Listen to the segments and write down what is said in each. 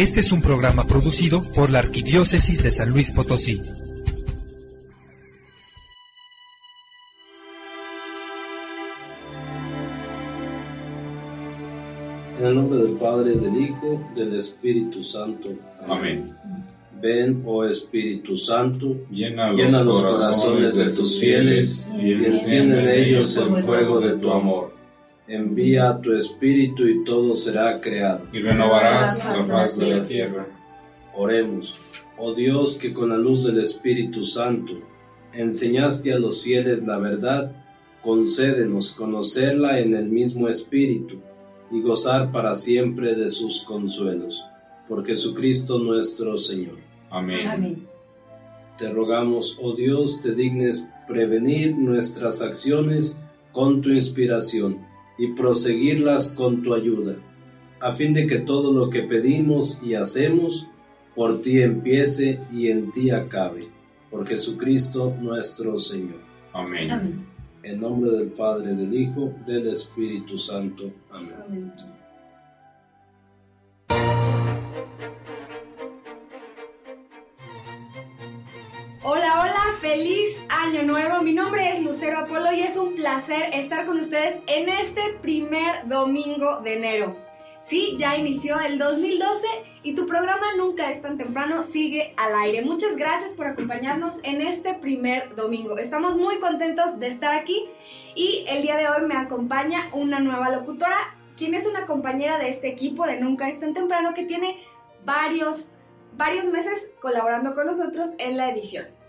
Este es un programa producido por la Arquidiócesis de San Luis Potosí. En el nombre del Padre, del Hijo, del Espíritu Santo. Amén. Ven, oh Espíritu Santo, Llena, llena los corazones de tus fieles y enciende en ellos el fuego de tu amor. Envía tu Espíritu y todo será creado. Y renovarás la faz de la tierra. Oremos. Oh Dios, que con la luz del Espíritu Santo enseñaste a los fieles la verdad, concédenos conocerla en el mismo Espíritu y gozar para siempre de sus consuelos. Por Jesucristo nuestro Señor. Amén. Amén. Te rogamos, oh Dios, te dignes prevenir nuestras acciones con tu inspiración y proseguirlas con tu ayuda, a fin de que todo lo que pedimos y hacemos por ti empiece y en ti acabe. Por Jesucristo nuestro Señor. Amén. Amén. En nombre del Padre, del Hijo, del Espíritu Santo. Amén. Amén. Feliz año nuevo. Mi nombre es Lucero Apolo y es un placer estar con ustedes en este primer domingo de enero. Sí, ya inició el 2012 y tu programa Nunca es tan temprano sigue al aire. Muchas gracias por acompañarnos en este primer domingo. Estamos muy contentos de estar aquí y el día de hoy me acompaña una nueva locutora, quien es una compañera de este equipo de Nunca es tan temprano que tiene varios varios meses colaborando con nosotros en la edición.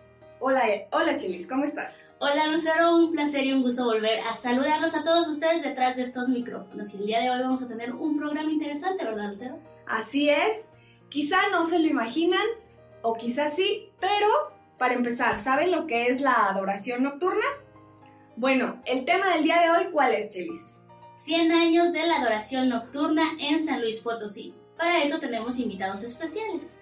Hola, hola Chilis, ¿cómo estás? Hola Lucero, un placer y un gusto volver a saludarlos a todos ustedes detrás de estos micrófonos. Y el día de hoy vamos a tener un programa interesante, ¿verdad Lucero? Así es, quizá no se lo imaginan, o quizá sí, pero para empezar, ¿saben lo que es la adoración nocturna? Bueno, el tema del día de hoy, ¿cuál es, Chilis? 100 años de la adoración nocturna en San Luis Potosí. Para eso tenemos invitados especiales.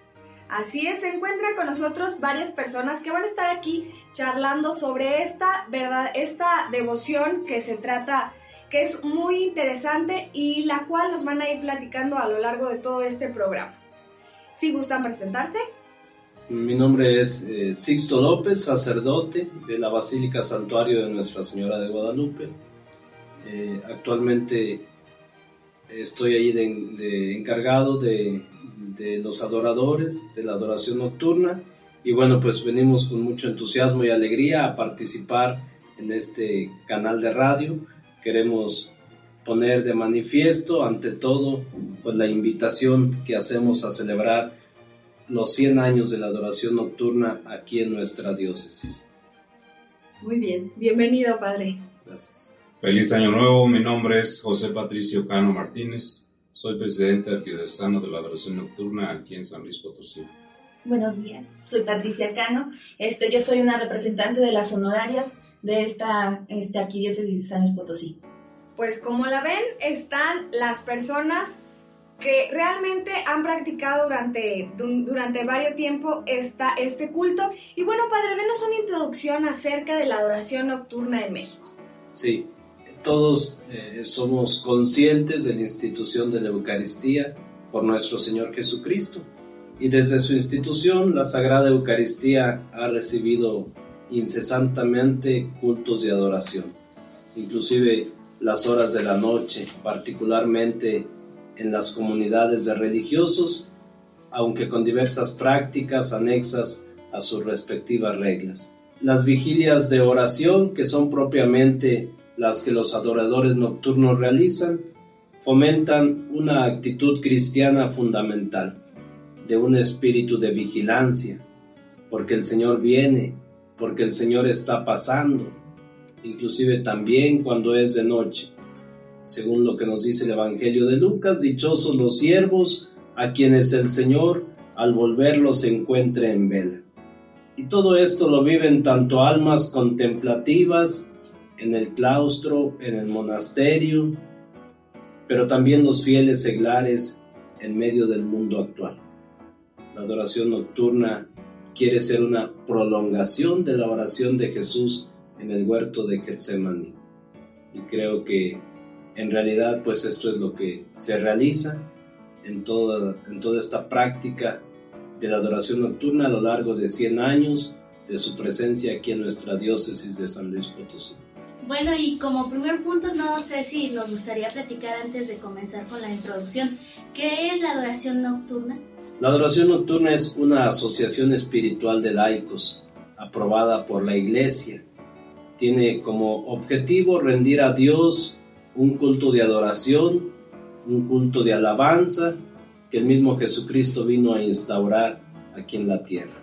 Así es, se encuentran con nosotros varias personas que van a estar aquí charlando sobre esta verdad, esta devoción que se trata, que es muy interesante y la cual nos van a ir platicando a lo largo de todo este programa. Si gustan presentarse, Mi nombre es eh, Sixto López, sacerdote de la Basílica Santuario de Nuestra Señora de Guadalupe. Eh, actualmente estoy ahí de encargado de, de los adoradores, de la adoración nocturna. Y bueno, pues venimos con mucho entusiasmo y alegría a participar en este canal de radio. Queremos poner de manifiesto, ante todo, pues la invitación que hacemos a celebrar los 100 años de la adoración nocturna aquí en nuestra diócesis. muy bien, bienvenido Padre. Gracias. Feliz año nuevo. Mi nombre es José Patricio Cano Martínez. Soy presidente arquidiocesano de la adoración nocturna aquí en San Luis Potosí. Buenos días, soy Patricia Cano. Este, yo soy una representante de las honorarias de esta este, arquidiócesis de San Luis Potosí. Pues como la ven, están las personas que realmente han practicado durante, du- durante varios tiempo esta, este culto. Y bueno, Padre, denos una introducción acerca de la adoración nocturna en México. Sí, todos eh, somos conscientes de la institución de la Eucaristía por nuestro Señor Jesucristo. Y desde su institución, la Sagrada Eucaristía ha recibido incesantemente cultos de adoración. Inclusive las horas de la noche, particularmente en las comunidades de religiosos, aunque con diversas prácticas anexas a sus respectivas reglas. Las vigilias de oración, que son propiamente las que los adoradores nocturnos realizan, fomentan una actitud cristiana fundamental, de un espíritu de vigilancia, porque el Señor viene, porque el Señor está pasando, inclusive también cuando es de noche. Según lo que nos dice el Evangelio de Lucas, dichosos los siervos a quienes el Señor al volverlos encuentre en vela. Y todo esto lo viven tanto almas contemplativas en el claustro, en el monasterio, pero también los fieles seglares en medio del mundo actual. La adoración nocturna quiere ser una prolongación de la oración de Jesús en el huerto de Getsemaní. Y creo que en realidad pues esto es lo que se realiza en toda, en toda esta práctica de la adoración nocturna a lo largo de 100 años de su presencia aquí en nuestra diócesis de San Luis Potosí. Bueno, y como primer punto, no sé si nos gustaría platicar antes de comenzar con la introducción, ¿qué es la adoración nocturna? La adoración nocturna es una asociación espiritual de laicos aprobada por la Iglesia. Tiene como objetivo rendir a Dios un culto de adoración, un culto de alabanza que el mismo Jesucristo vino a instaurar aquí en la tierra.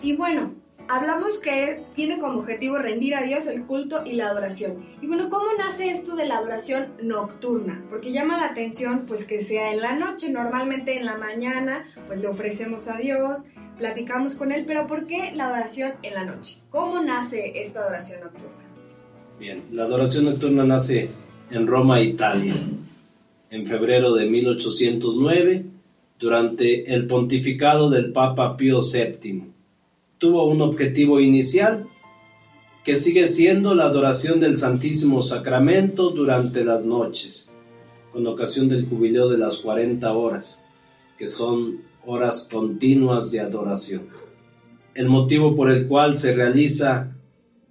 Y bueno, hablamos que tiene como objetivo rendir a Dios el culto y la adoración. Y bueno, ¿cómo nace esto de la adoración nocturna? Porque llama la atención pues que sea en la noche, normalmente en la mañana pues le ofrecemos a Dios, platicamos con Él, pero ¿por qué la adoración en la noche? ¿Cómo nace esta adoración nocturna? Bien, la adoración nocturna nace en Roma, Italia, en febrero de 1809, durante el pontificado del Papa Pío VII tuvo un objetivo inicial que sigue siendo la adoración del Santísimo Sacramento durante las noches, con ocasión del jubileo de las 40 horas, que son horas continuas de adoración. El motivo por el cual se realiza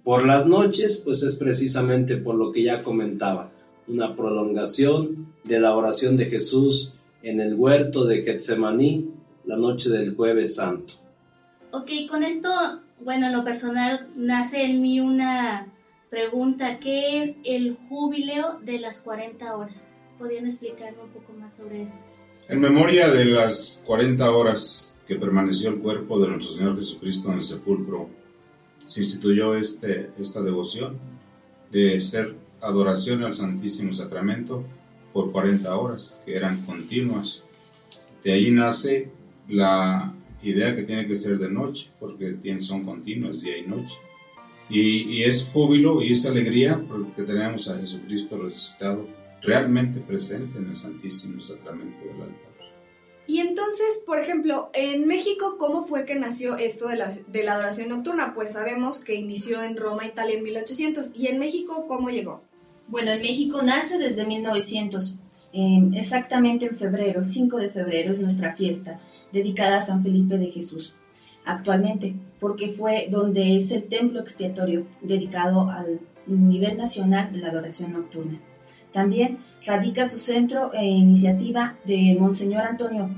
por las noches, pues es precisamente por lo que ya comentaba, una prolongación de la oración de Jesús en el huerto de Getsemaní la noche del jueves santo. Ok, con esto, bueno, en lo personal nace en mí una pregunta, ¿qué es el jubileo de las 40 horas? ¿Podrían explicarme un poco más sobre eso? En memoria de las 40 horas que permaneció el cuerpo de nuestro Señor Jesucristo en el sepulcro, se instituyó este, esta devoción de ser adoración al Santísimo Sacramento por 40 horas, que eran continuas. De ahí nace la idea que tiene que ser de noche, porque son continuas día y noche. Y, es júbilo y es alegría porque tenemos a Jesucristo resucitado realmente presente en el Santísimo Sacramento del altar. Y entonces, por ejemplo, en México, ¿cómo fue que nació esto de la, de la adoración nocturna? Pues sabemos que inició en Roma, Italia en 1800. ¿Y en México cómo llegó? Bueno, en México nace desde 1900, eh, exactamente en febrero, el 5 de febrero es nuestra fiesta dedicada a San Felipe de Jesús actualmente, porque fue donde es el templo expiatorio dedicado al nivel nacional de la adoración nocturna. También radica su centro e iniciativa de Monseñor Antonio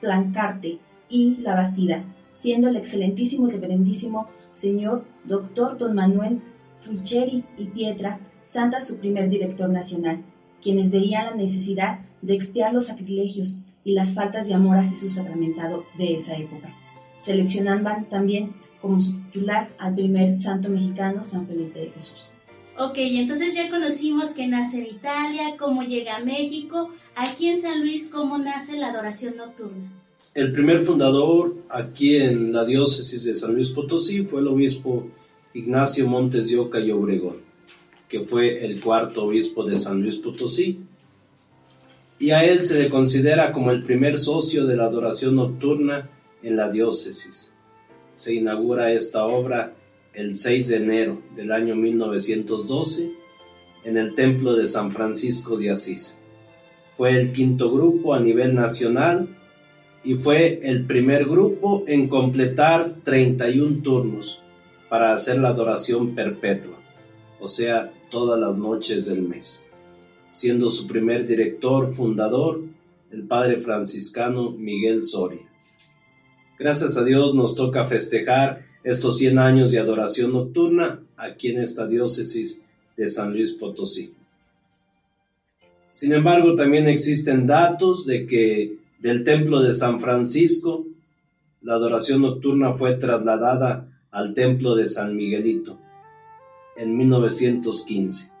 Plancarte y La Bastida, siendo el excelentísimo y reverendísimo señor doctor don Manuel Fucheri y Pietra, santa su primer director nacional, quienes veían la necesidad de expiar los sacrilegios y las faltas de amor a Jesús sacramentado de esa época. Seleccionaban también como su titular al primer santo mexicano, San Felipe de Jesús. Ok, entonces ya conocimos que nace en Italia, cómo llega a México, aquí en San Luis, cómo nace la adoración nocturna. El primer fundador aquí en la diócesis de San Luis Potosí fue el obispo Ignacio Montes de Oca y Obregón, que fue el cuarto obispo de San Luis Potosí y a él se le considera como el primer socio de la adoración nocturna en la diócesis. Se inaugura esta obra el 6 de enero del año 1912 en el Templo de San Francisco de Asís. Fue el quinto grupo a nivel nacional y fue el primer grupo en completar 31 turnos para hacer la adoración perpetua, o sea, todas las noches del mes siendo su primer director fundador el padre franciscano Miguel Soria. Gracias a Dios nos toca festejar estos 100 años de adoración nocturna aquí en esta diócesis de San Luis Potosí. Sin embargo, también existen datos de que del templo de San Francisco la adoración nocturna fue trasladada al templo de San Miguelito en 1915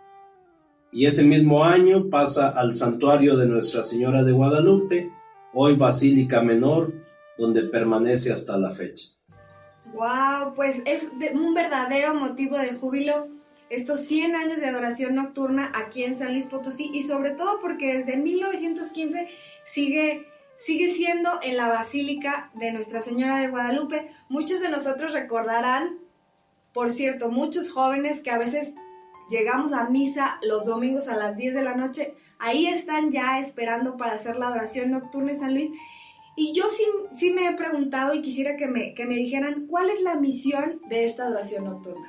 y ese mismo año pasa al santuario de Nuestra Señora de Guadalupe, hoy Basílica Menor, donde permanece hasta la fecha. ¡Wow! Pues es un verdadero motivo de júbilo estos 100 años de adoración nocturna aquí en San Luis Potosí y sobre todo porque desde 1915 sigue, sigue siendo en la Basílica de Nuestra Señora de Guadalupe. Muchos de nosotros recordarán, por cierto, muchos jóvenes que a veces llegamos a misa los domingos a las 10 de la noche, ahí están ya esperando para hacer la adoración nocturna en San Luis. Y yo sí, sí me he preguntado y quisiera que me, que me dijeran cuál es la misión de esta adoración nocturna.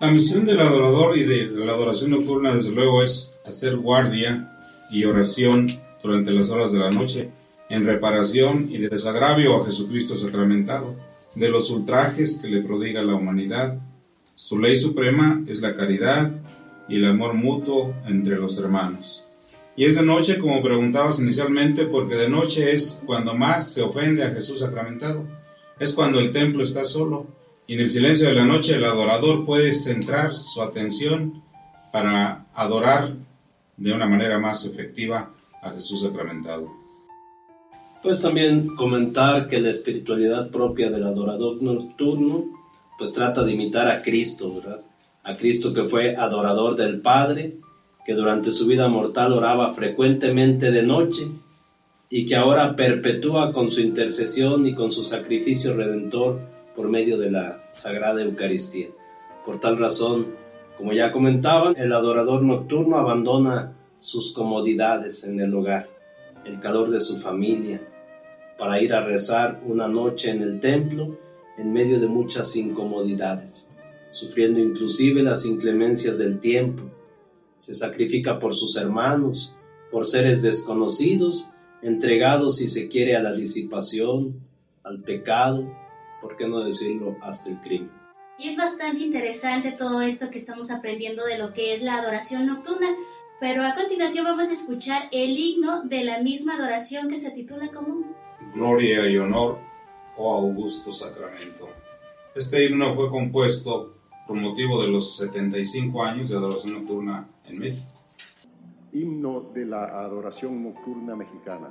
La misión del adorador y de la adoración nocturna, desde luego, es hacer guardia y oración durante las horas de la noche en reparación y de desagravio a Jesucristo sacramentado, de los ultrajes que le prodiga la humanidad. Su ley suprema es la caridad y el amor mutuo entre los hermanos. Y es de noche, como preguntabas inicialmente, porque de noche es cuando más se ofende a Jesús sacramentado. Es cuando el templo está solo y en el silencio de la noche el adorador puede centrar su atención para adorar de una manera más efectiva a Jesús sacramentado. Pues también comentar que la espiritualidad propia del adorador nocturno pues trata de imitar a Cristo, ¿verdad? A Cristo que fue adorador del Padre, que durante su vida mortal oraba frecuentemente de noche y que ahora perpetúa con su intercesión y con su sacrificio redentor por medio de la Sagrada Eucaristía. Por tal razón, como ya comentaban, el adorador nocturno abandona sus comodidades en el hogar el calor de su familia, para ir a rezar una noche en el templo en medio de muchas incomodidades, sufriendo inclusive las inclemencias del tiempo. Se sacrifica por sus hermanos, por seres desconocidos, entregados si se quiere a la disipación, al pecado, por qué no decirlo hasta el crimen. Y es bastante interesante todo esto que estamos aprendiendo de lo que es la adoración nocturna, pero a continuación vamos a escuchar el himno de la misma adoración que se titula como Gloria y honor, oh augusto sacramento. Este himno fue compuesto por motivo de los 75 años de adoración nocturna en México. Himno de la adoración nocturna mexicana.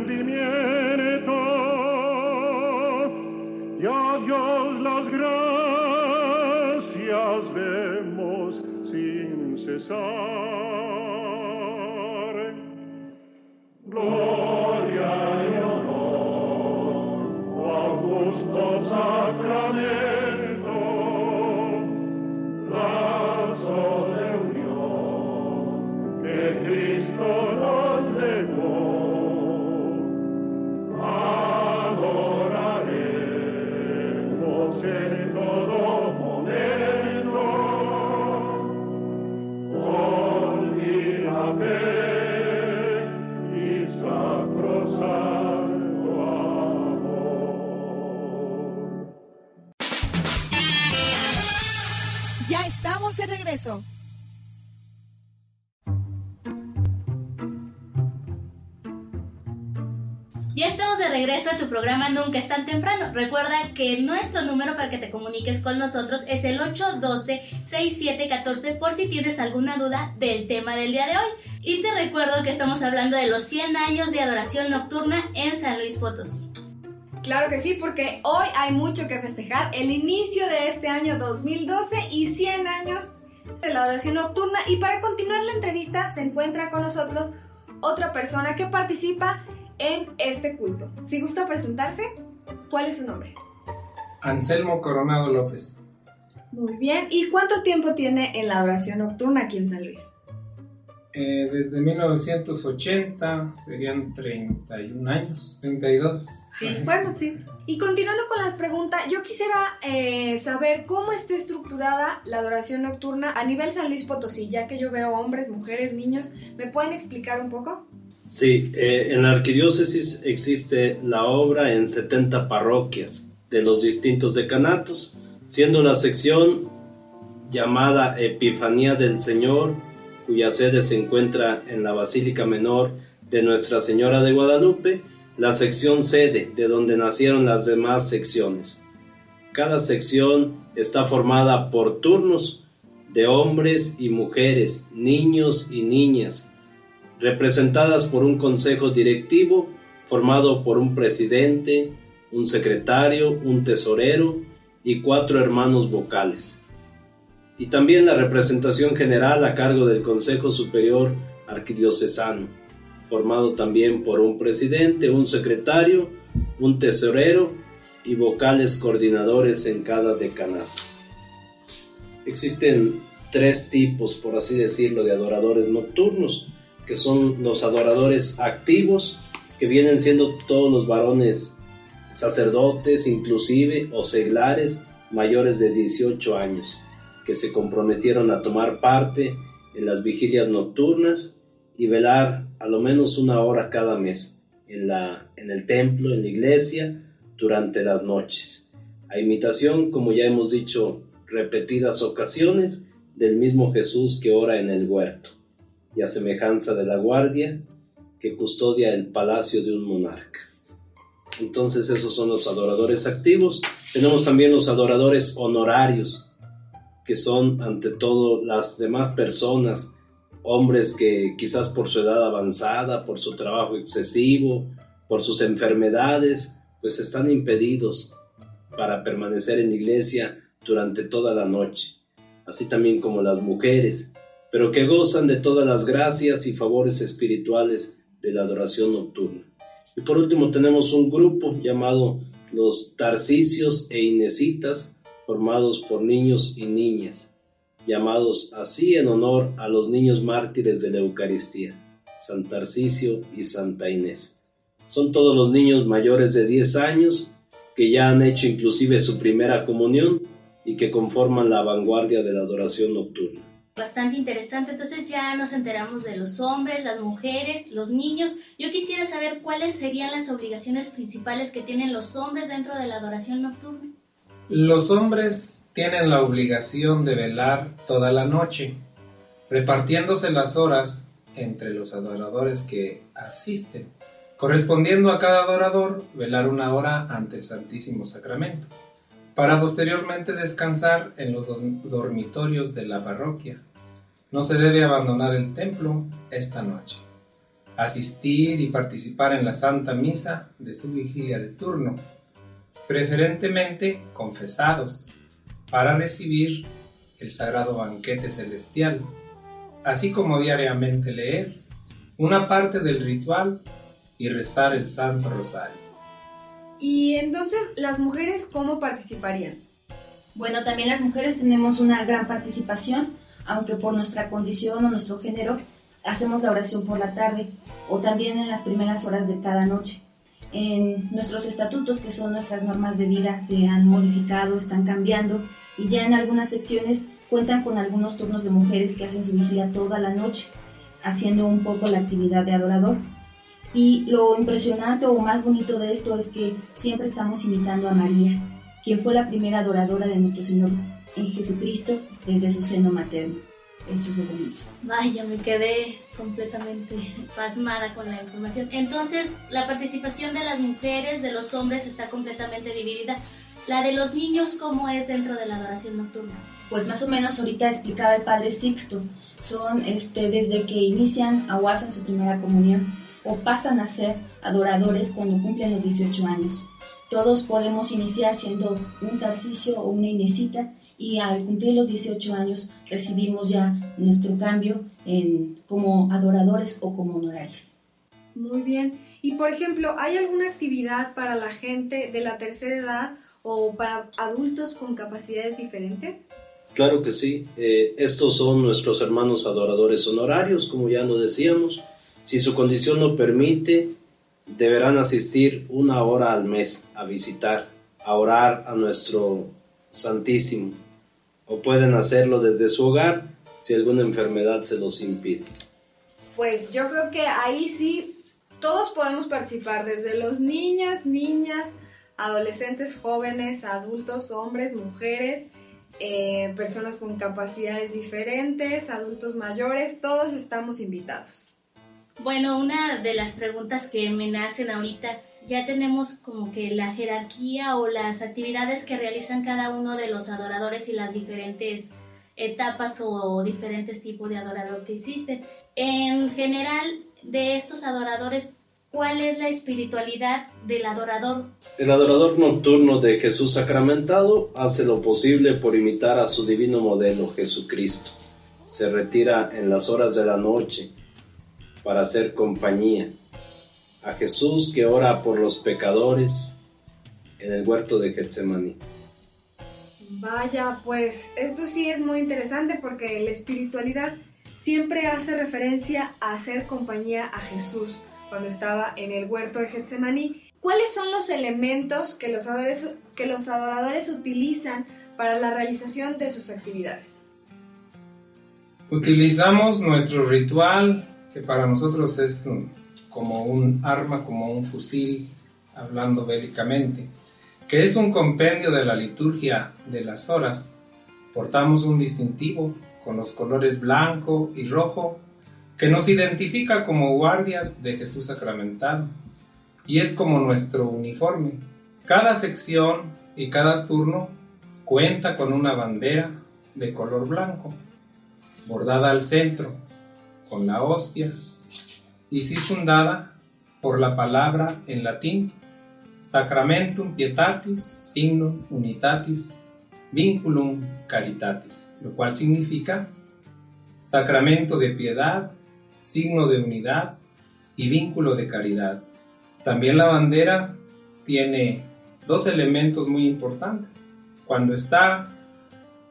star regreso. Ya estamos de regreso a tu programa Nunca es tan temprano. Recuerda que nuestro número para que te comuniques con nosotros es el 812-6714 por si tienes alguna duda del tema del día de hoy. Y te recuerdo que estamos hablando de los 100 años de adoración nocturna en San Luis Potosí. Claro que sí, porque hoy hay mucho que festejar. El inicio de este año 2012 y 100 años de la adoración nocturna. Y para continuar la entrevista se encuentra con nosotros otra persona que participa en este culto. Si gusta presentarse, ¿cuál es su nombre? Anselmo Coronado López. Muy bien. ¿Y cuánto tiempo tiene en la adoración nocturna aquí en San Luis? Eh, desde 1980 serían 31 años, 32. Sí, bueno, sí. Y continuando con las preguntas, yo quisiera eh, saber cómo está estructurada la adoración nocturna a nivel San Luis Potosí, ya que yo veo hombres, mujeres, niños. ¿Me pueden explicar un poco? Sí, eh, en la arquidiócesis existe la obra en 70 parroquias de los distintos decanatos, siendo la sección llamada Epifanía del Señor, cuya sede se encuentra en la Basílica Menor de Nuestra Señora de Guadalupe, la sección sede de donde nacieron las demás secciones. Cada sección está formada por turnos de hombres y mujeres, niños y niñas, representadas por un consejo directivo formado por un presidente, un secretario, un tesorero y cuatro hermanos vocales. Y también la representación general a cargo del Consejo Superior Arquidiocesano, formado también por un presidente, un secretario, un tesorero y vocales coordinadores en cada decanato. Existen tres tipos, por así decirlo, de adoradores nocturnos que son los adoradores activos, que vienen siendo todos los varones sacerdotes, inclusive, o seglares mayores de 18 años, que se comprometieron a tomar parte en las vigilias nocturnas y velar a lo menos una hora cada mes en, la, en el templo, en la iglesia, durante las noches, a imitación, como ya hemos dicho repetidas ocasiones, del mismo Jesús que ora en el huerto y a semejanza de la guardia que custodia el palacio de un monarca. Entonces esos son los adoradores activos. Tenemos también los adoradores honorarios, que son ante todo las demás personas, hombres que quizás por su edad avanzada, por su trabajo excesivo, por sus enfermedades, pues están impedidos para permanecer en la iglesia durante toda la noche, así también como las mujeres pero que gozan de todas las gracias y favores espirituales de la adoración nocturna. Y por último tenemos un grupo llamado los Tarcisios e Inesitas, formados por niños y niñas, llamados así en honor a los niños mártires de la Eucaristía, San Tarcisio y Santa Inés. Son todos los niños mayores de 10 años que ya han hecho inclusive su primera comunión y que conforman la vanguardia de la adoración nocturna bastante interesante. Entonces ya nos enteramos de los hombres, las mujeres, los niños. Yo quisiera saber cuáles serían las obligaciones principales que tienen los hombres dentro de la adoración nocturna. Los hombres tienen la obligación de velar toda la noche, repartiéndose las horas entre los adoradores que asisten, correspondiendo a cada adorador velar una hora ante el Santísimo Sacramento para posteriormente descansar en los dormitorios de la parroquia. No se debe abandonar el templo esta noche. Asistir y participar en la Santa Misa de su vigilia de turno, preferentemente confesados, para recibir el sagrado banquete celestial, así como diariamente leer una parte del ritual y rezar el Santo Rosario. Y entonces, ¿las mujeres cómo participarían? Bueno, también las mujeres tenemos una gran participación, aunque por nuestra condición o nuestro género hacemos la oración por la tarde o también en las primeras horas de cada noche. En nuestros estatutos, que son nuestras normas de vida, se han modificado, están cambiando y ya en algunas secciones cuentan con algunos turnos de mujeres que hacen su vigilia toda la noche, haciendo un poco la actividad de adorador. Y lo impresionante o más bonito de esto es que siempre estamos imitando a María. quien fue la primera adoradora de nuestro Señor en Jesucristo desde su seno materno. Eso es lo bonito. Vaya, me quedé completamente pasmada con la información. Entonces, la participación de las mujeres, de los hombres está completamente dividida. La de los niños, ¿cómo es dentro de la adoración nocturna? Pues más o menos ahorita explicaba el Padre Sixto. Son este, desde que inician o hacen su primera comunión o pasan a ser adoradores cuando cumplen los 18 años. Todos podemos iniciar siendo un Tarcisio o una Inesita y al cumplir los 18 años recibimos ya nuestro cambio en, como adoradores o como honorarios. Muy bien. Y por ejemplo, ¿hay alguna actividad para la gente de la tercera edad o para adultos con capacidades diferentes? Claro que sí. Eh, estos son nuestros hermanos adoradores honorarios, como ya lo decíamos. Si su condición lo permite, deberán asistir una hora al mes a visitar, a orar a nuestro Santísimo, o pueden hacerlo desde su hogar si alguna enfermedad se los impide. Pues yo creo que ahí sí todos podemos participar, desde los niños, niñas, adolescentes, jóvenes, adultos, hombres, mujeres, eh, personas con capacidades diferentes, adultos mayores, todos estamos invitados. Bueno, una de las preguntas que me nacen ahorita, ya tenemos como que la jerarquía o las actividades que realizan cada uno de los adoradores y las diferentes etapas o diferentes tipos de adorador que existen. En general, de estos adoradores, ¿cuál es la espiritualidad del adorador? El adorador nocturno de Jesús sacramentado hace lo posible por imitar a su divino modelo, Jesucristo. Se retira en las horas de la noche para hacer compañía a Jesús que ora por los pecadores en el huerto de Getsemaní. Vaya, pues esto sí es muy interesante porque la espiritualidad siempre hace referencia a hacer compañía a Jesús cuando estaba en el huerto de Getsemaní. ¿Cuáles son los elementos que los, adoradores, que los adoradores utilizan para la realización de sus actividades? Utilizamos nuestro ritual, que para nosotros es como un arma, como un fusil, hablando bélicamente, que es un compendio de la liturgia de las horas. Portamos un distintivo con los colores blanco y rojo que nos identifica como guardias de Jesús sacramentado y es como nuestro uniforme. Cada sección y cada turno cuenta con una bandera de color blanco, bordada al centro con la hostia y circundada por la palabra en latín Sacramentum Pietatis Signum Unitatis Vinculum Caritatis, lo cual significa sacramento de piedad, signo de unidad y vínculo de caridad. También la bandera tiene dos elementos muy importantes. Cuando está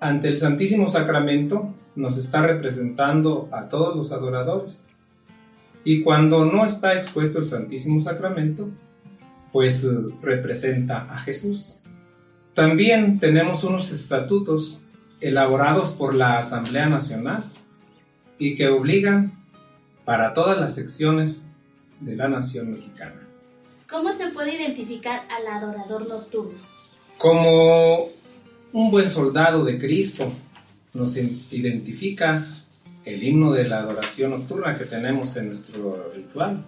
ante el Santísimo Sacramento, nos está representando a todos los adoradores. Y cuando no está expuesto el Santísimo Sacramento, pues eh, representa a Jesús. También tenemos unos estatutos elaborados por la Asamblea Nacional y que obligan para todas las secciones de la nación mexicana. ¿Cómo se puede identificar al adorador nocturno? Como un buen soldado de Cristo, nos identifica el himno de la adoración nocturna que tenemos en nuestro ritual.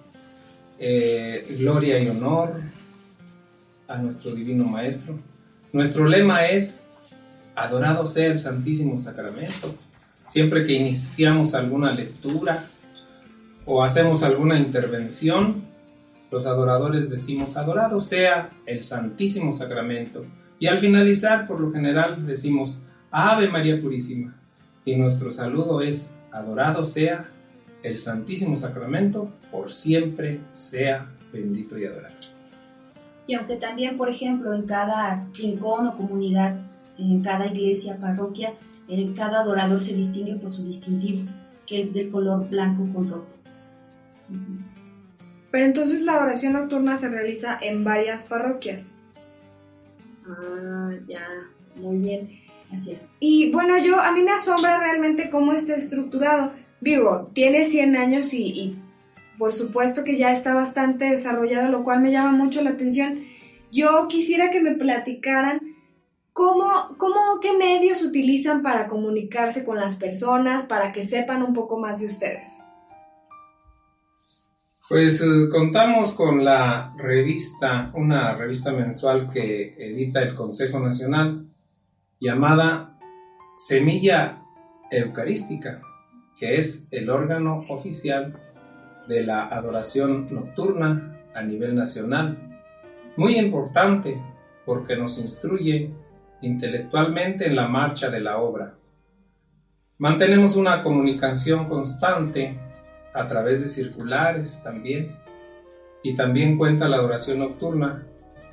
Eh, gloria y honor a nuestro Divino Maestro. Nuestro lema es, adorado sea el Santísimo Sacramento. Siempre que iniciamos alguna lectura o hacemos alguna intervención, los adoradores decimos, adorado sea el Santísimo Sacramento. Y al finalizar, por lo general, decimos, Ave María Purísima. Y nuestro saludo es, adorado sea el Santísimo Sacramento, por siempre sea bendito y adorado. Y aunque también, por ejemplo, en cada rincón o comunidad, en cada iglesia, parroquia, en cada adorador se distingue por su distintivo, que es de color blanco con rojo. Pero entonces la adoración nocturna se realiza en varias parroquias. Ah, ya, muy bien. Así es. Y bueno, yo a mí me asombra realmente cómo está estructurado. Digo, tiene 100 años y, y, por supuesto que ya está bastante desarrollado, lo cual me llama mucho la atención. Yo quisiera que me platicaran ¿Cómo, cómo, ¿Qué medios utilizan para comunicarse con las personas, para que sepan un poco más de ustedes? Pues eh, contamos con la revista, una revista mensual que edita el Consejo Nacional, llamada Semilla Eucarística, que es el órgano oficial de la adoración nocturna a nivel nacional. Muy importante porque nos instruye intelectualmente en la marcha de la obra. Mantenemos una comunicación constante a través de circulares también y también cuenta la adoración nocturna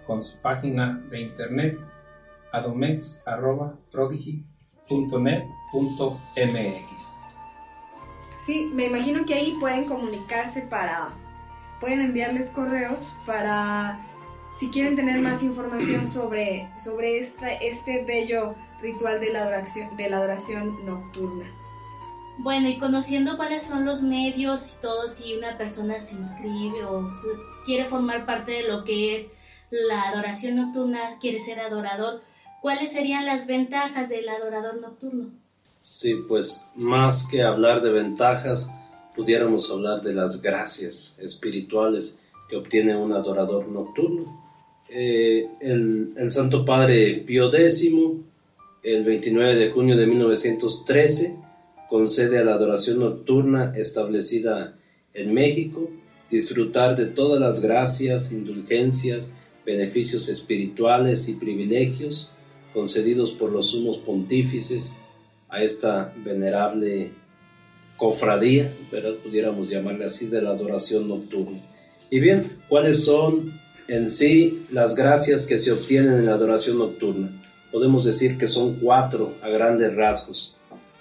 con su página de internet adomex.prodigy.net.mx. Sí, me imagino que ahí pueden comunicarse para, pueden enviarles correos para si quieren tener más información sobre, sobre este bello ritual de la, adoración, de la adoración nocturna. Bueno, y conociendo cuáles son los medios y todo, si una persona se inscribe o quiere formar parte de lo que es la adoración nocturna, quiere ser adorador, ¿cuáles serían las ventajas del adorador nocturno? Sí, pues más que hablar de ventajas, pudiéramos hablar de las gracias espirituales que obtiene un adorador nocturno. Eh, el, el, Santo Padre Pío X, el 29 de junio de 1913, concede a la adoración nocturna establecida en México disfrutar de todas las gracias, indulgencias, beneficios espirituales y privilegios concedidos por los sumos pontífices a esta venerable cofradía, pero pudiéramos llamarle así, de la adoración nocturna. Y bien, ¿cuáles son en sí las gracias que se obtienen en la adoración nocturna? Podemos decir que son cuatro a grandes rasgos.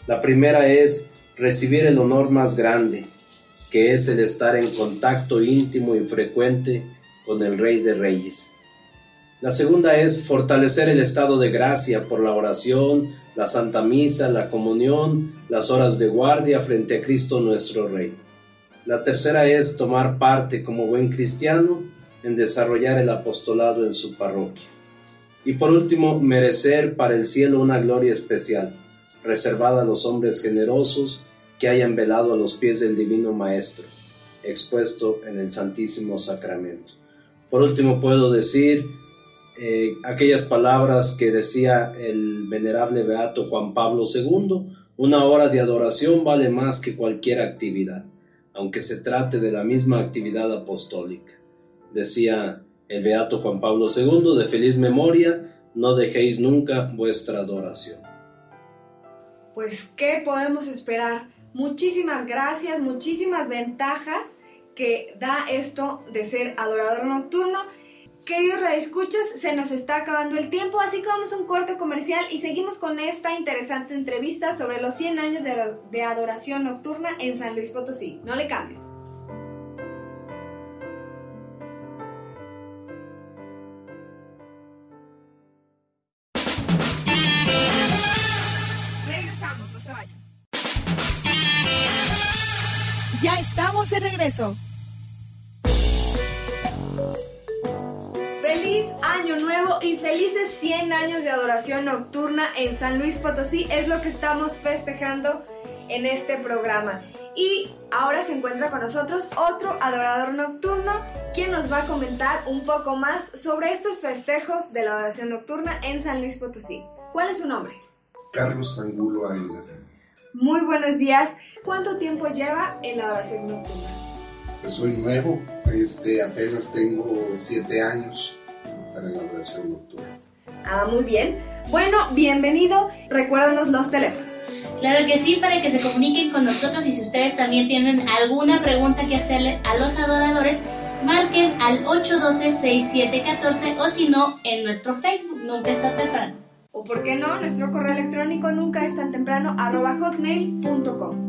La primera es recibir el honor más grande, que es el estar en contacto íntimo y frecuente con el Rey de Reyes. La segunda es fortalecer el estado de gracia por la oración, la Santa Misa, la comunión, las horas de guardia frente a Cristo nuestro Rey. La tercera es tomar parte como buen cristiano en desarrollar el apostolado en su parroquia. Y por último, merecer para el cielo una gloria especial, reservada a los hombres generosos que hayan velado a los pies del Divino Maestro, expuesto en el Santísimo Sacramento. Por último, puedo decir eh, aquellas palabras que decía el venerable beato Juan Pablo II, una hora de adoración vale más que cualquier actividad, aunque se trate de la misma actividad apostólica. Decía el beato Juan Pablo II, de feliz memoria, no dejéis nunca vuestra adoración. Pues, ¿qué podemos esperar? Muchísimas gracias, muchísimas ventajas que da esto de ser adorador nocturno Queridos radioescuchas, se nos está acabando el tiempo, así que vamos a un corte comercial y seguimos con esta interesante entrevista sobre los 100 años de, adoración nocturna en San Luis Potosí. No le cambies. Regresamos, no se vayan. Ya estamos de regreso. Y felices 100 años de adoración nocturna en San Luis Potosí. Es lo que estamos festejando en este programa. Y ahora se encuentra con nosotros otro adorador nocturno quien nos va a comentar un poco más sobre estos festejos de la adoración nocturna en San Luis Potosí. ¿Cuál es su nombre? Carlos Angulo Ayla. Muy buenos días. ¿Cuánto tiempo lleva en la adoración nocturna? Pues soy nuevo, este, apenas tengo siete años en la adoración nocturna. Ah, muy bien. Bueno, bienvenido. Recuérdanos los teléfonos. Claro que sí, para que se comuniquen con nosotros y si ustedes también tienen alguna pregunta que hacerle a los adoradores, marquen al 812-6714 o si no, en nuestro Facebook, nunca está temprano. O por qué no, nuestro correo electrónico nunca es tan temprano, arroba hotmail.com.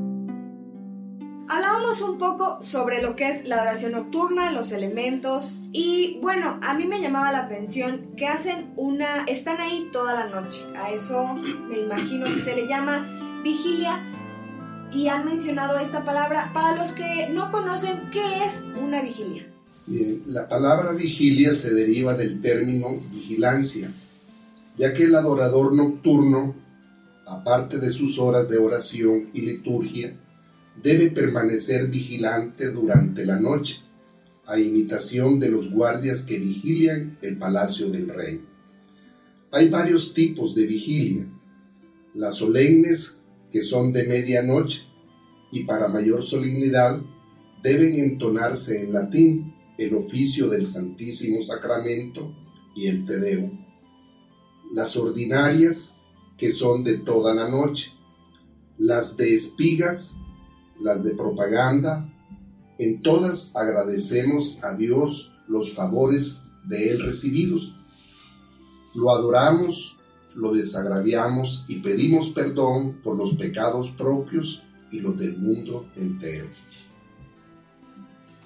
Hablábamos un poco sobre lo que es la adoración nocturna, los elementos y bueno, a mí me llamaba la atención que hacen una, están ahí toda la noche. A eso me imagino que se le llama vigilia y han mencionado esta palabra. Para los que no conocen, ¿qué es una vigilia? Bien, la palabra vigilia se deriva del término vigilancia. ya que el adorador nocturno, aparte de sus horas de oración y liturgia, debe permanecer vigilante durante la noche, a imitación de los guardias que vigilian el palacio del rey. Hay varios tipos de vigilia, las solemnes que son de medianoche y para mayor solemnidad deben entonarse en latín el oficio del Santísimo Sacramento y el Te Deum. Las ordinarias que son de toda la noche, las de espigas, las de propaganda, en todas agradecemos a Dios los favores de Él recibidos. Lo adoramos, lo desagraviamos y pedimos perdón por los pecados propios y los del mundo entero.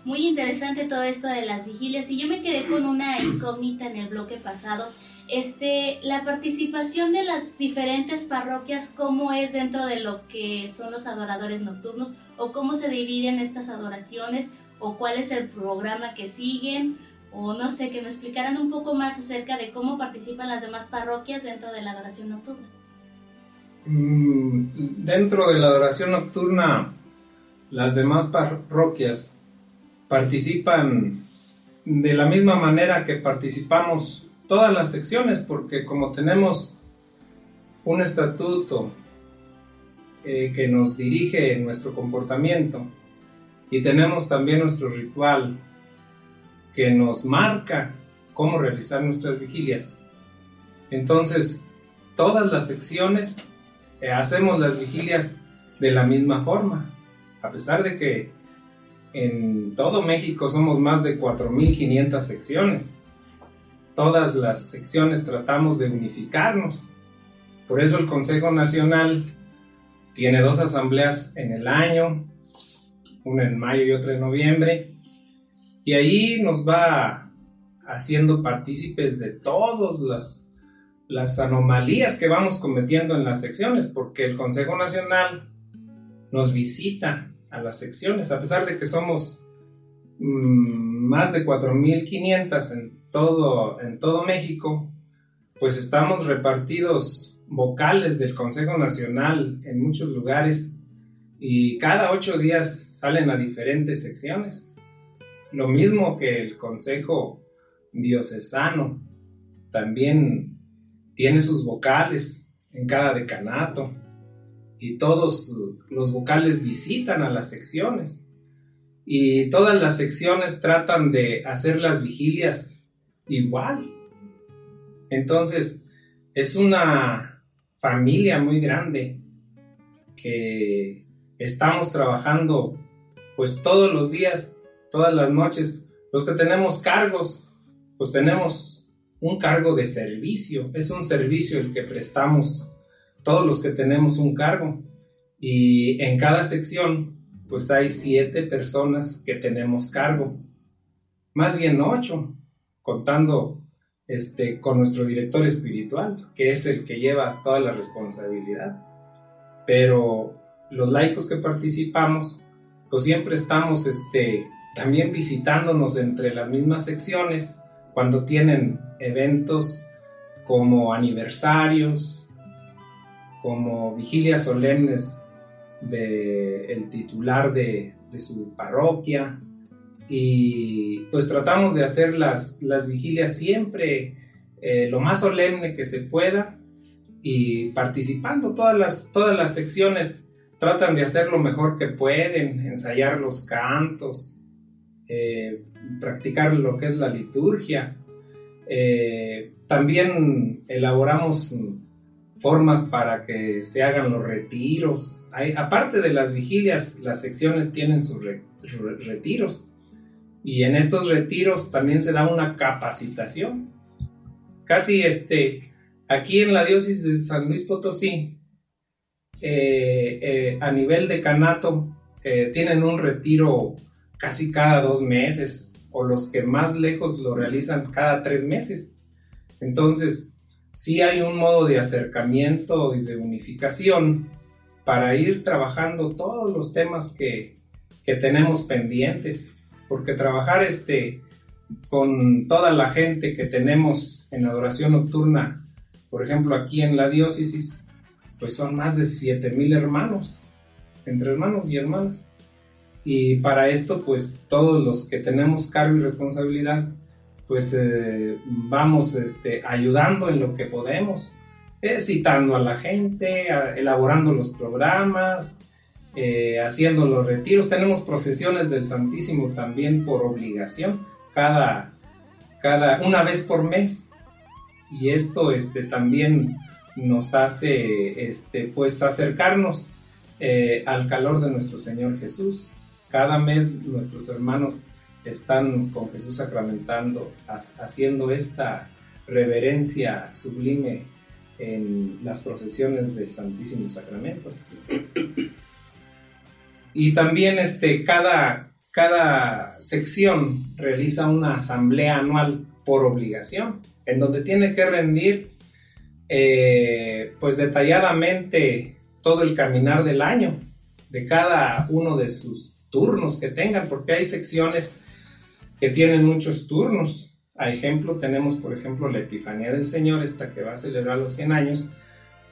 Muy interesante todo esto de las vigilias y yo me quedé con una incógnita en el bloque pasado. Este, la participación de las diferentes parroquias, ¿cómo es dentro de lo que son los adoradores nocturnos? ¿O cómo se dividen estas adoraciones? ¿O cuál es el programa que siguen? O no sé, que me explicaran un poco más acerca de cómo participan las demás parroquias dentro de la adoración nocturna. Mm, dentro de la adoración nocturna, las demás parroquias participan de la misma manera que participamos todas las secciones, porque como tenemos un estatuto eh, que nos dirige nuestro comportamiento y tenemos también nuestro ritual que nos marca cómo realizar nuestras vigilias. Entonces, todas las secciones eh, hacemos las vigilias de la misma forma, a pesar de que en todo México somos más de 4.500 secciones. Todas las secciones tratamos de unificarnos. Por eso el Consejo Nacional tiene dos asambleas en el año, una en mayo y otra en noviembre, y ahí nos va haciendo partícipes de todas las, las anomalías que vamos cometiendo en las secciones, porque el Consejo Nacional nos visita a las secciones, a pesar de que somos mm, más de 4.500 en en todo México, pues estamos repartidos vocales del Consejo Nacional en muchos lugares y cada ocho días salen a diferentes secciones. Lo mismo que el Consejo Diocesano también tiene sus vocales en cada decanato y todos los vocales visitan a las secciones y todas las secciones tratan de hacer las vigilias igual. Entonces, es una familia muy grande que estamos trabajando pues todos los días, todas las noches. Los que tenemos cargos, pues tenemos un cargo de servicio, es un servicio el que prestamos todos los que tenemos un cargo. Y en cada sección, pues hay siete personas que tenemos cargo. Más bien ocho, contando este, con nuestro director espiritual, que es el que lleva toda la responsabilidad. Pero los laicos que participamos, pues siempre estamos este, también visitándonos entre las mismas secciones cuando tienen eventos como aniversarios, como vigilias solemnes del el titular de, su parroquia y pues tratamos de hacer las, las vigilias siempre eh, lo más solemne que se pueda y participando todas las, todas las secciones tratan de hacer lo mejor que pueden, ensayar los cantos, eh, practicar lo que es la liturgia. Eh, también elaboramos formas para que se hagan los retiros. Aparte de las vigilias, las secciones tienen sus retiros. Y en estos retiros también se da una capacitación. Casi este, aquí en la diócesis de San Luis Potosí, eh, eh, a nivel de canato, eh, tienen un retiro casi cada dos meses, o los que más lejos lo realizan cada tres meses. Entonces, sí hay un modo de acercamiento y de unificación para ir trabajando todos los temas que, tenemos pendientes, porque trabajar este, con toda la gente que tenemos en adoración nocturna, Por ejemplo, aquí en la diócesis, pues son más de 7.000 hermanos, entre hermanos y hermanas. Y para esto, pues todos los que tenemos cargo y responsabilidad, pues eh, vamos este, ayudando en lo que podemos, eh, citando a la gente, elaborando los programas, eh, haciendo los retiros. Tenemos procesiones del Santísimo también por obligación, cada, cada una vez por mes. Y esto este, también nos hace este, pues acercarnos al calor de nuestro Señor Jesús. Cada mes nuestros hermanos están con Jesús sacramentando, haciendo esta reverencia sublime en las procesiones del Santísimo Sacramento. Y también este, cada, cada sección realiza una asamblea anual por obligación, en donde tiene que rendir eh, pues detalladamente todo el caminar del año de cada uno de sus turnos que tengan, porque hay secciones que tienen muchos turnos. A ejemplo, tenemos por ejemplo la Epifanía del Señor, esta que va a celebrar los 100 años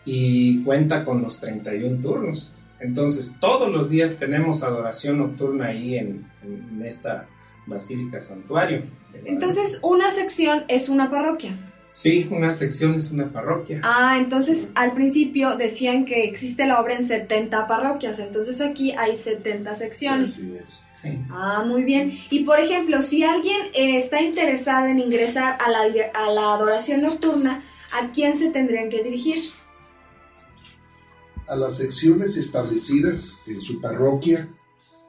y cuenta con los 31 turnos. Entonces, todos los días tenemos adoración nocturna ahí en, en esta Basílica Santuario. Entonces, una sección es una parroquia. Sí, una sección es una parroquia. Ah, entonces al principio decían que existe la obra en 70 parroquias, entonces aquí hay 70 secciones. Así es. Sí. Ah, muy bien. Y por ejemplo, si alguien eh, está interesado en ingresar a la, a la adoración nocturna, ¿a quién se tendrían que dirigir? A las secciones establecidas en su parroquia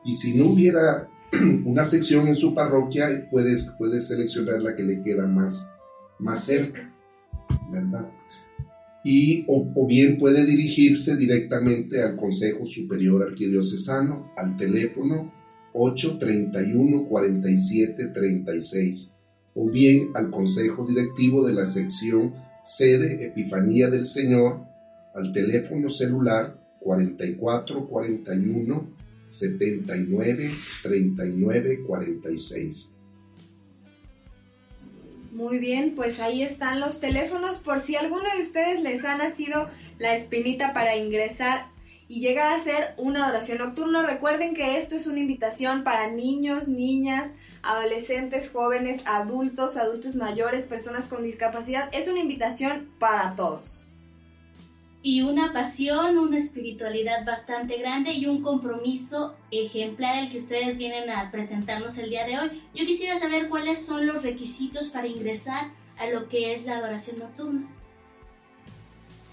y si no hubiera una sección en su parroquia, puedes, puedes seleccionar la que le queda más más cerca, ¿verdad? Y, o, bien puede dirigirse directamente al Consejo Superior Arquidiocesano, al teléfono 831 47 36, o bien al Consejo Directivo de la sección sede Epifanía del Señor, al teléfono celular 44 41 79 39 46. Muy bien, pues ahí están los teléfonos por si alguno de ustedes les ha nacido la espinita para ingresar y llegar a ser una adoración nocturna. Recuerden que esto es una invitación para niños, niñas, adolescentes, jóvenes, adultos, adultos mayores, personas con discapacidad. Es una invitación para todos y una pasión, una espiritualidad bastante grande y un compromiso ejemplar el que ustedes vienen a presentarnos el día de hoy. Yo quisiera saber cuáles son los requisitos para ingresar a lo que es la adoración nocturna.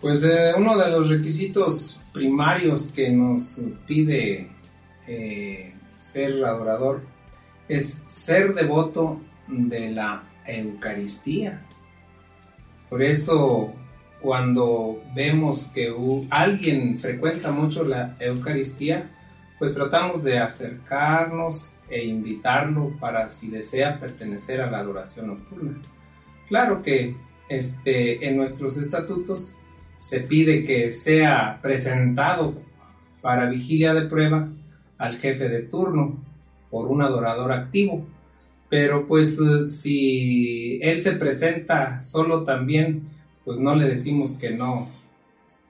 Pues eh, uno de los requisitos primarios que nos pide eh, ser adorador es ser devoto de la Eucaristía. Por eso cuando vemos que alguien frecuenta mucho la Eucaristía, pues tratamos de acercarnos e invitarlo para si desea pertenecer a la adoración nocturna. Claro que este, en nuestros estatutos se pide que sea presentado para vigilia de prueba al jefe de turno por un adorador activo, pero pues si él se presenta solo también pues no le decimos que no.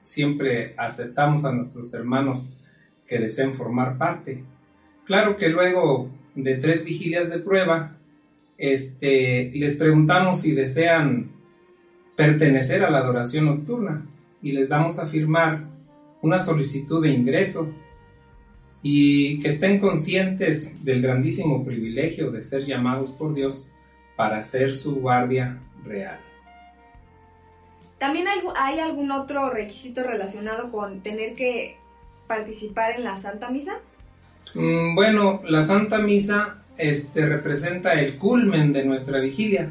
Siempre aceptamos a nuestros hermanos que deseen formar parte. Claro que luego de tres vigilias de prueba, este, les preguntamos si desean pertenecer a la adoración nocturna y les damos a firmar una solicitud de ingreso y que estén conscientes del grandísimo privilegio de ser llamados por Dios para ser su guardia real. ¿También hay, algún otro requisito relacionado con tener que participar en la Santa Misa? Mm, bueno, la Santa Misa este, representa el culmen de nuestra vigilia.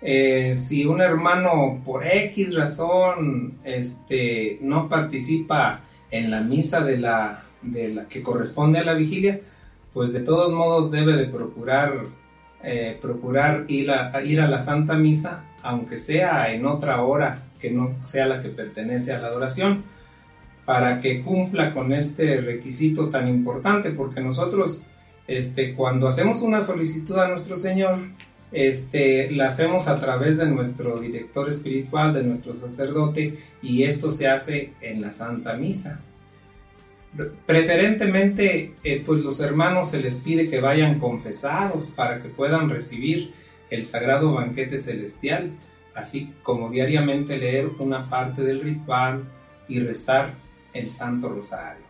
Eh, si un hermano por X razón este, no participa en la misa de la, de la que corresponde a la vigilia, pues de todos modos debe de procurar, eh, procurar ir a, ir a la Santa Misa aunque sea en otra hora que no sea la que pertenece a la adoración, para que cumpla con este requisito tan importante, porque nosotros, este, cuando hacemos una solicitud a nuestro Señor, este, la hacemos a través de nuestro director espiritual, de nuestro sacerdote, y esto se hace en la Santa Misa. Preferentemente, eh, pues los hermanos se les pide que vayan confesados para que puedan recibir el sagrado banquete celestial, así como diariamente leer una parte del ritual y rezar el Santo Rosario.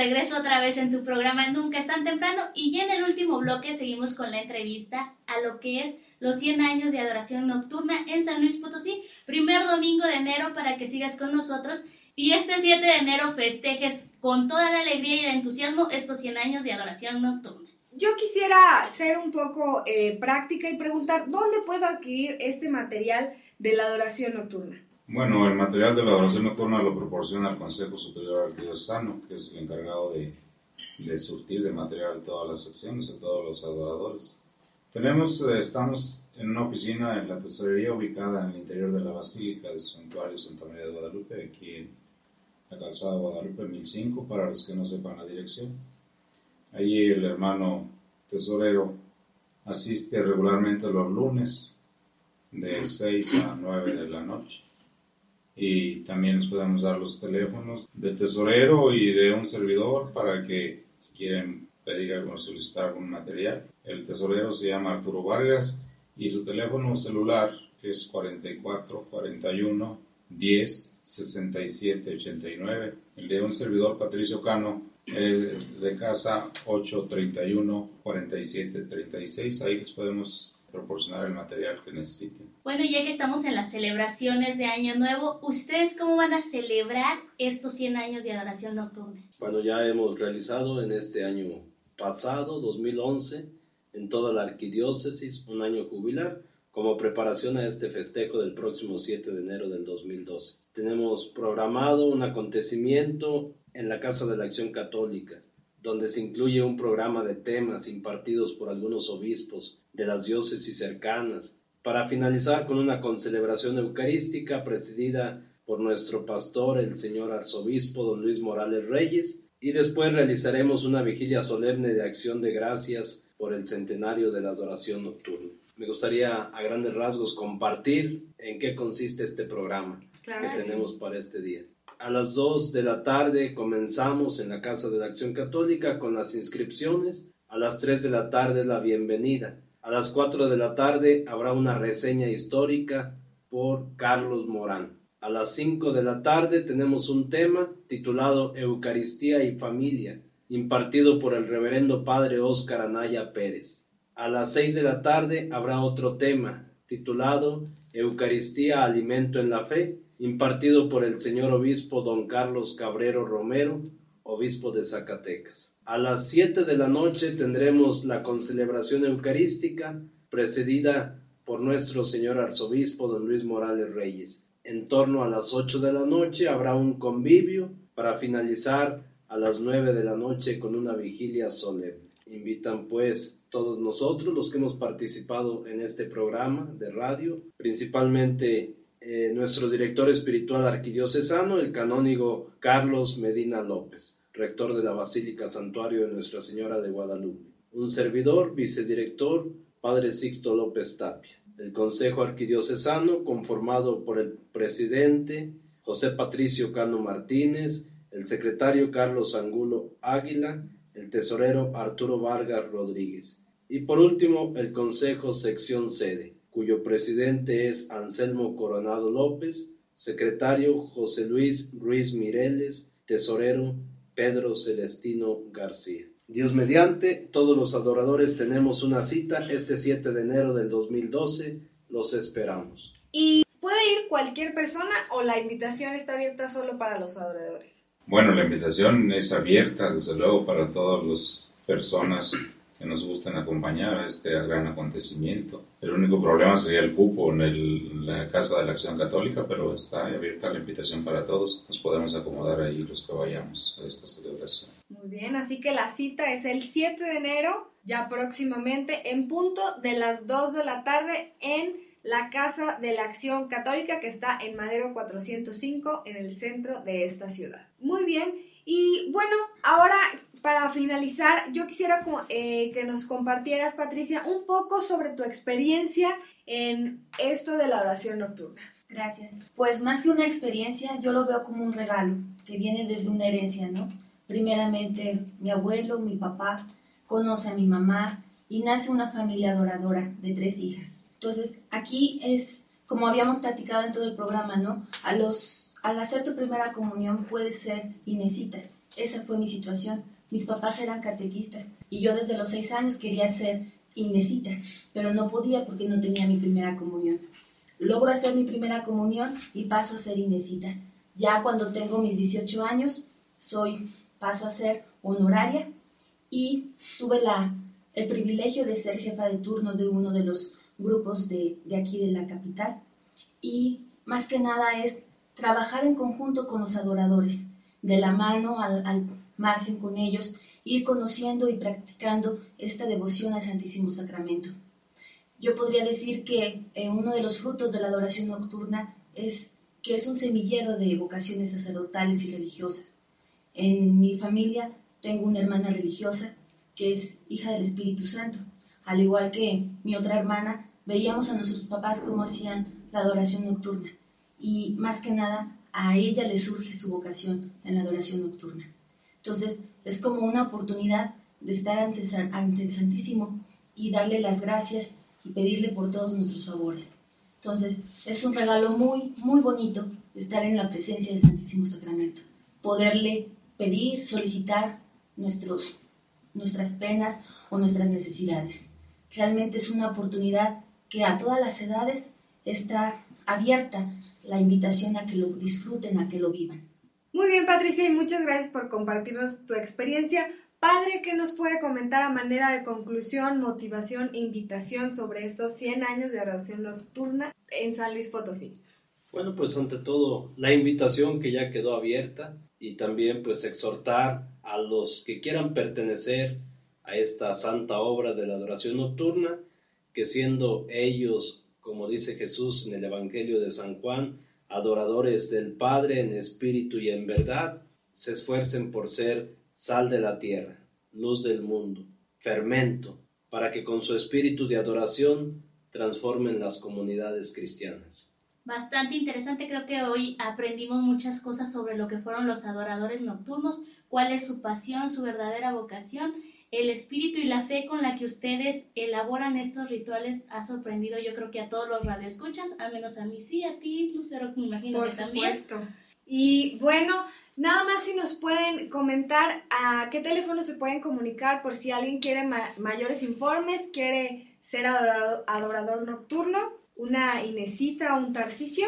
Regreso otra vez en tu programa Nunca es tan temprano y ya en el último bloque seguimos con la entrevista a lo que es los 100 años de adoración nocturna en San Luis Potosí, primer domingo de enero para que sigas con nosotros y este 7 de enero festejes con toda la alegría y el entusiasmo estos 100 años de adoración nocturna. Yo quisiera ser un poco eh, práctica y preguntar, ¿dónde puedo adquirir este material de la adoración nocturna? Bueno, el material de la adoración nocturna lo proporciona el Consejo Superior Arquidiocesano, que es el encargado de, de surtir de material todas las secciones, de todos los adoradores. Tenemos, eh, estamos en una oficina en la tesorería ubicada en el interior de la Basílica del Santuario Santa María de Guadalupe, aquí en la calzada de Guadalupe 1005, para los que no sepan la dirección. Allí el hermano tesorero asiste regularmente los lunes de 6 a 9 de la noche. Y también les podemos dar los teléfonos del tesorero y de un servidor para que si quieren pedir algo, solicitar algún material. El tesorero se llama Arturo Vargas y su teléfono celular es 44 41 10 67 89. El de un servidor Patricio Cano eh, de casa 831 47 36. Ahí les podemos proporcionar el material que necesiten. Bueno, ya que estamos en las celebraciones de Año Nuevo, ¿ustedes cómo van a celebrar estos 100 años de adoración nocturna? Bueno, ya hemos realizado en este año pasado, 2011, en toda la arquidiócesis, un año jubilar, como preparación a este festejo del próximo 7 de enero del 2012. Tenemos programado un acontecimiento en la Casa de la Acción Católica, donde se incluye un programa de temas impartidos por algunos obispos de las diócesis cercanas, para finalizar con una concelebración eucarística presidida por nuestro pastor, el señor arzobispo don Luis Morales Reyes, y después realizaremos una vigilia solemne de acción de gracias por el centenario de la adoración nocturna. Me gustaría a grandes rasgos compartir en qué consiste este programa Claro que sí. tenemos para este día. A las 2 de la tarde comenzamos en la Casa de la Acción Católica con las inscripciones. A las 3 de la tarde la bienvenida. A las 4 de la tarde habrá una reseña histórica por Carlos Morán. A las 5 de la tarde tenemos un tema titulado Eucaristía y Familia, impartido por el reverendo padre Óscar Anaya Pérez. A las 6 de la tarde habrá otro tema titulado Eucaristía, Alimento en la Fe, impartido por el señor obispo don Carlos Cabrero Romero, obispo de Zacatecas. A las 7 de la noche tendremos la concelebración eucarística, precedida por nuestro señor arzobispo don Luis Morales Reyes. En torno a las 8 de la noche habrá un convivio para finalizar a las 9 de la noche con una vigilia solemne. Invitan pues todos nosotros los que hemos participado en este programa de radio, principalmente eh, nuestro director espiritual arquidiocesano, el canónigo Carlos Medina López, rector de la Basílica Santuario de Nuestra Señora de Guadalupe. Un servidor, vicedirector, Padre Sixto López Tapia. El Consejo Arquidiocesano, conformado por el presidente José Patricio Cano Martínez, el secretario Carlos Angulo Águila, el tesorero Arturo Vargas Rodríguez. Y por último, el Consejo Sección Sede, cuyo presidente es Anselmo Coronado López, secretario José Luis Ruiz Mireles, tesorero Pedro Celestino García. Dios mediante, todos los adoradores tenemos una cita este 7 de enero del 2012. Los esperamos. ¿Y puede ir cualquier persona o la invitación está abierta solo para los adoradores? Bueno, la invitación es abierta, desde luego, para todas las personas que nos gusten acompañar a este gran acontecimiento. El único problema sería el cupo en el- la Casa de la Acción Católica, pero está abierta la invitación para todos. Nos podemos acomodar ahí los que vayamos a esta celebración. Muy bien, así que la cita es el 7 de enero, ya próximamente, en punto de las 2 de la tarde en la Casa de la Acción Católica que está en Madero 405 en el centro de esta ciudad. Muy bien, y bueno, ahora para finalizar, yo quisiera eh, que nos compartieras, Patricia, un poco sobre tu experiencia en esto de la oración nocturna. Gracias. Pues más que una experiencia, yo lo veo como un regalo que viene desde una herencia, ¿no? Primeramente, mi abuelo, mi papá, conoce a mi mamá y nace una familia adoradora de tres hijas. Entonces, aquí es, como habíamos platicado en todo el programa, ¿no? A los, al hacer tu primera comunión puedes ser Inesita. Esa fue mi situación. Mis papás eran catequistas y yo desde los seis años quería ser Inesita, pero no podía porque no tenía mi primera comunión logro hacer mi primera comunión y paso a ser Inesita. Ya cuando tengo mis 18 años, soy, paso a ser honoraria y tuve la, el privilegio de ser jefa de turno de uno de los grupos de, de aquí de la capital. Y más que nada es trabajar en conjunto con los adoradores, de la mano al, al margen con ellos, ir conociendo y practicando esta devoción al Santísimo Sacramento. Yo podría decir que eh, uno de los frutos de la adoración nocturna es que es un semillero de vocaciones sacerdotales y religiosas. En mi familia tengo una hermana religiosa que es hija del Espíritu Santo. Al igual que mi otra hermana, veíamos a nuestros papás cómo hacían la adoración nocturna. Y más que nada, a ella le surge su vocación en la adoración nocturna. Entonces, es como una oportunidad de estar ante, ante el Santísimo y darle las gracias y pedirle por todos nuestros favores. Entonces, es un regalo muy, muy bonito estar en la presencia del Santísimo Sacramento. Poderle pedir, solicitar nuestros, nuestras penas o nuestras necesidades. Realmente es una oportunidad que a todas las edades está abierta la invitación a que lo disfruten, a que lo vivan. Muy bien, Patricia, y muchas gracias por compartirnos tu experiencia. Padre, ¿qué nos puede comentar a manera de conclusión, motivación e invitación sobre estos 100 años de oración nocturna en San Luis Potosí? Bueno, pues ante todo la invitación que ya quedó abierta y también pues exhortar a los que quieran pertenecer a esta santa obra de la adoración nocturna, que siendo ellos, como dice Jesús en el Evangelio de San Juan, adoradores del Padre en espíritu y en verdad, se esfuercen por ser sal de la tierra, luz del mundo, fermento, para que con su espíritu de adoración transformen las comunidades cristianas. Bastante interesante, creo que hoy aprendimos muchas cosas sobre lo que fueron los adoradores nocturnos, cuál es su pasión, su verdadera vocación el espíritu y la fe con la que ustedes elaboran estos rituales ha sorprendido yo creo que a todos los radioescuchas, a menos a mí sí, a ti, Lucero, me imagino Por que también. supuesto. Y bueno, nada más si nos pueden comentar a qué teléfono se pueden comunicar por si alguien quiere ma- mayores informes, quiere ser adorado- adorador nocturno, una Inesita o un Tarcisio.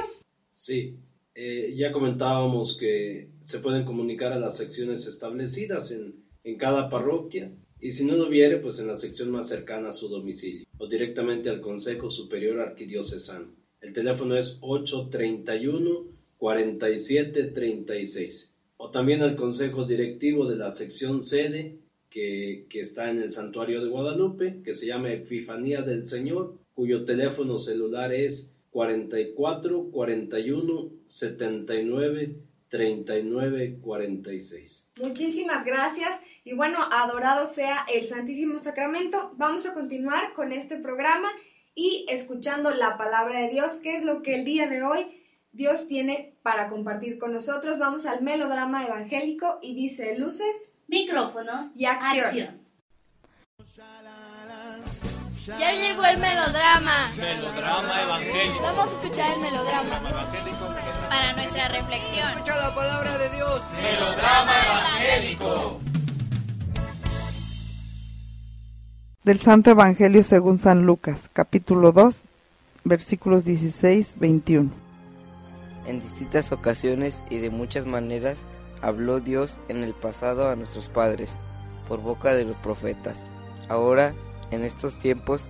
Sí, eh, ya comentábamos que se pueden comunicar a las secciones establecidas en, en cada parroquia y si no lo viere, pues en la sección más cercana a su domicilio o directamente al Consejo Superior Arquidiocesano. El teléfono es 831 4736 o también al Consejo Directivo de la sección sede que, que está en el Santuario de Guadalupe, que se llama Epifanía del Señor, cuyo teléfono celular es 44 41 79 39 46. Muchísimas gracias y bueno, adorado sea el Santísimo Sacramento. Vamos a continuar con este programa y escuchando la palabra de Dios, que es lo que el día de hoy Dios tiene para compartir con nosotros. Vamos al melodrama evangélico y dice luces, micrófonos y acción. acción. Ya llegó el melodrama. Melodrama evangélico. Vamos a escuchar el melodrama. Para nuestra reflexión. Escucha la palabra de Dios. Melodrama evangélico. Del Santo Evangelio según San Lucas, capítulo 2, versículos 16-21. En distintas ocasiones y de muchas maneras habló Dios en el pasado a nuestros padres, por boca de los profetas. Ahora, en estos tiempos,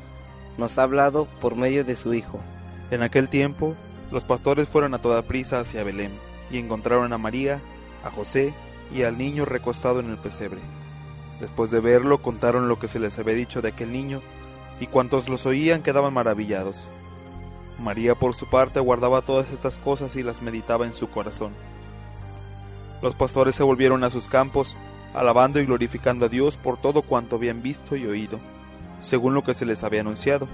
nos ha hablado por medio de su Hijo. En aquel tiempo, los pastores fueron a toda prisa hacia Belén y encontraron a María, a José y al niño recostado en el pesebre. Después de verlo, contaron lo que se les había dicho de aquel niño, y cuantos los oían quedaban maravillados. María, por su parte, guardaba todas estas cosas y las meditaba en su corazón. Los pastores se volvieron a sus campos, alabando y glorificando a Dios por todo cuanto habían visto y oído, según lo que se les había anunciado.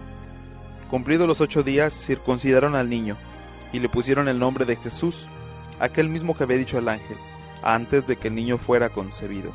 Cumplidos los ocho días, circuncidaron al niño, y le pusieron el nombre de Jesús, aquel mismo que había dicho el ángel, antes de que el niño fuera concebido.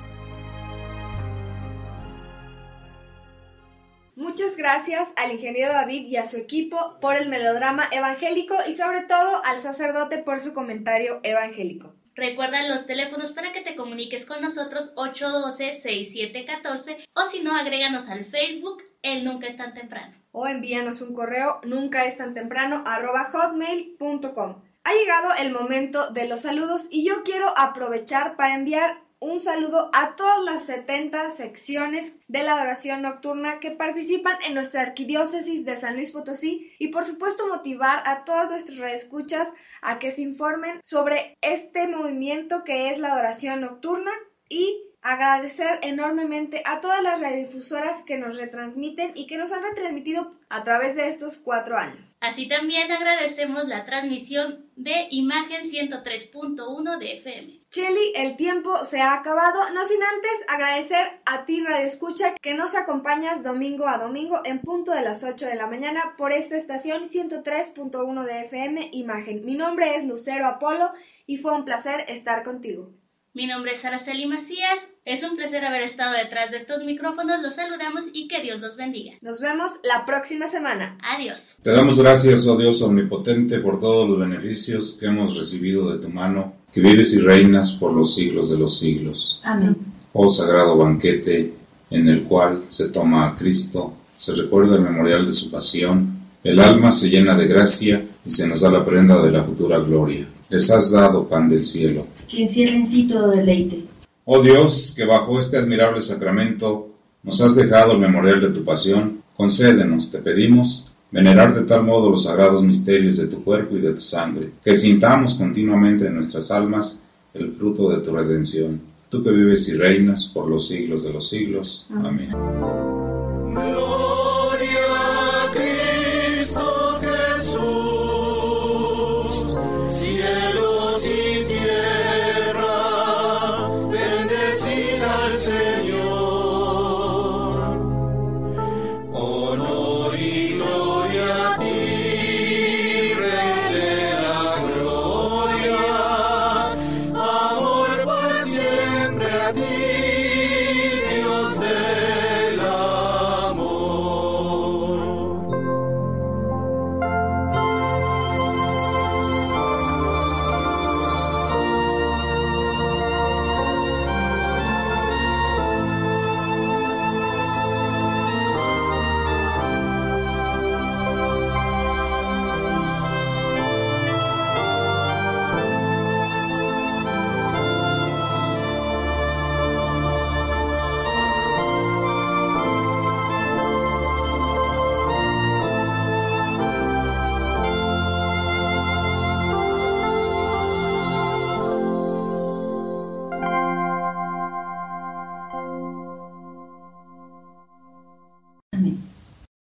Muchas gracias al ingeniero David y a su equipo por el melodrama evangélico y sobre todo al sacerdote por su comentario evangélico. Recuerda los teléfonos para que te comuniques con nosotros 812-6714 o si no, agréganos al Facebook El Nunca es tan temprano. O envíanos un correo nunca es tan temprano hotmail.com. Ha llegado el momento de los saludos y yo quiero aprovechar para enviar un saludo a todas las 70 secciones de la adoración nocturna que participan en nuestra arquidiócesis de San Luis Potosí y por supuesto motivar a todos nuestros reescuchas a que se informen sobre este movimiento que es la adoración nocturna y agradecer enormemente a todas las radiodifusoras que nos retransmiten y que nos han retransmitido a través de estos cuatro años. Así también agradecemos la transmisión de Imagen 103.1 de FM. Cheli, el tiempo se ha acabado, no sin antes agradecer a ti Radio Escucha que nos acompañas domingo a domingo en punto de las 8 de la mañana por esta estación 103.1 de FM Imagen. Mi nombre es Lucero Apolo y fue un placer estar contigo. Mi nombre es Araceli Macías. Es un placer haber estado detrás de estos micrófonos. Los saludamos y que Dios los bendiga. Nos vemos la próxima semana. Adiós. Te damos gracias, oh Dios omnipotente, por todos los beneficios que hemos recibido de tu mano, que vives y reinas por los siglos de los siglos. Amén. Oh sagrado banquete en el cual se toma a Cristo, se recuerda el memorial de su pasión, el alma se llena de gracia y se nos da la prenda de la futura gloria. Les has dado pan del cielo. Que en sí todo deleite. Oh Dios, que bajo este admirable sacramento nos has dejado el memorial de tu pasión, concédenos, te pedimos, venerar de tal modo los sagrados misterios de tu cuerpo y de tu sangre, que sintamos continuamente en nuestras almas el fruto de tu redención. Tú que vives y reinas por los siglos de los siglos. Amén.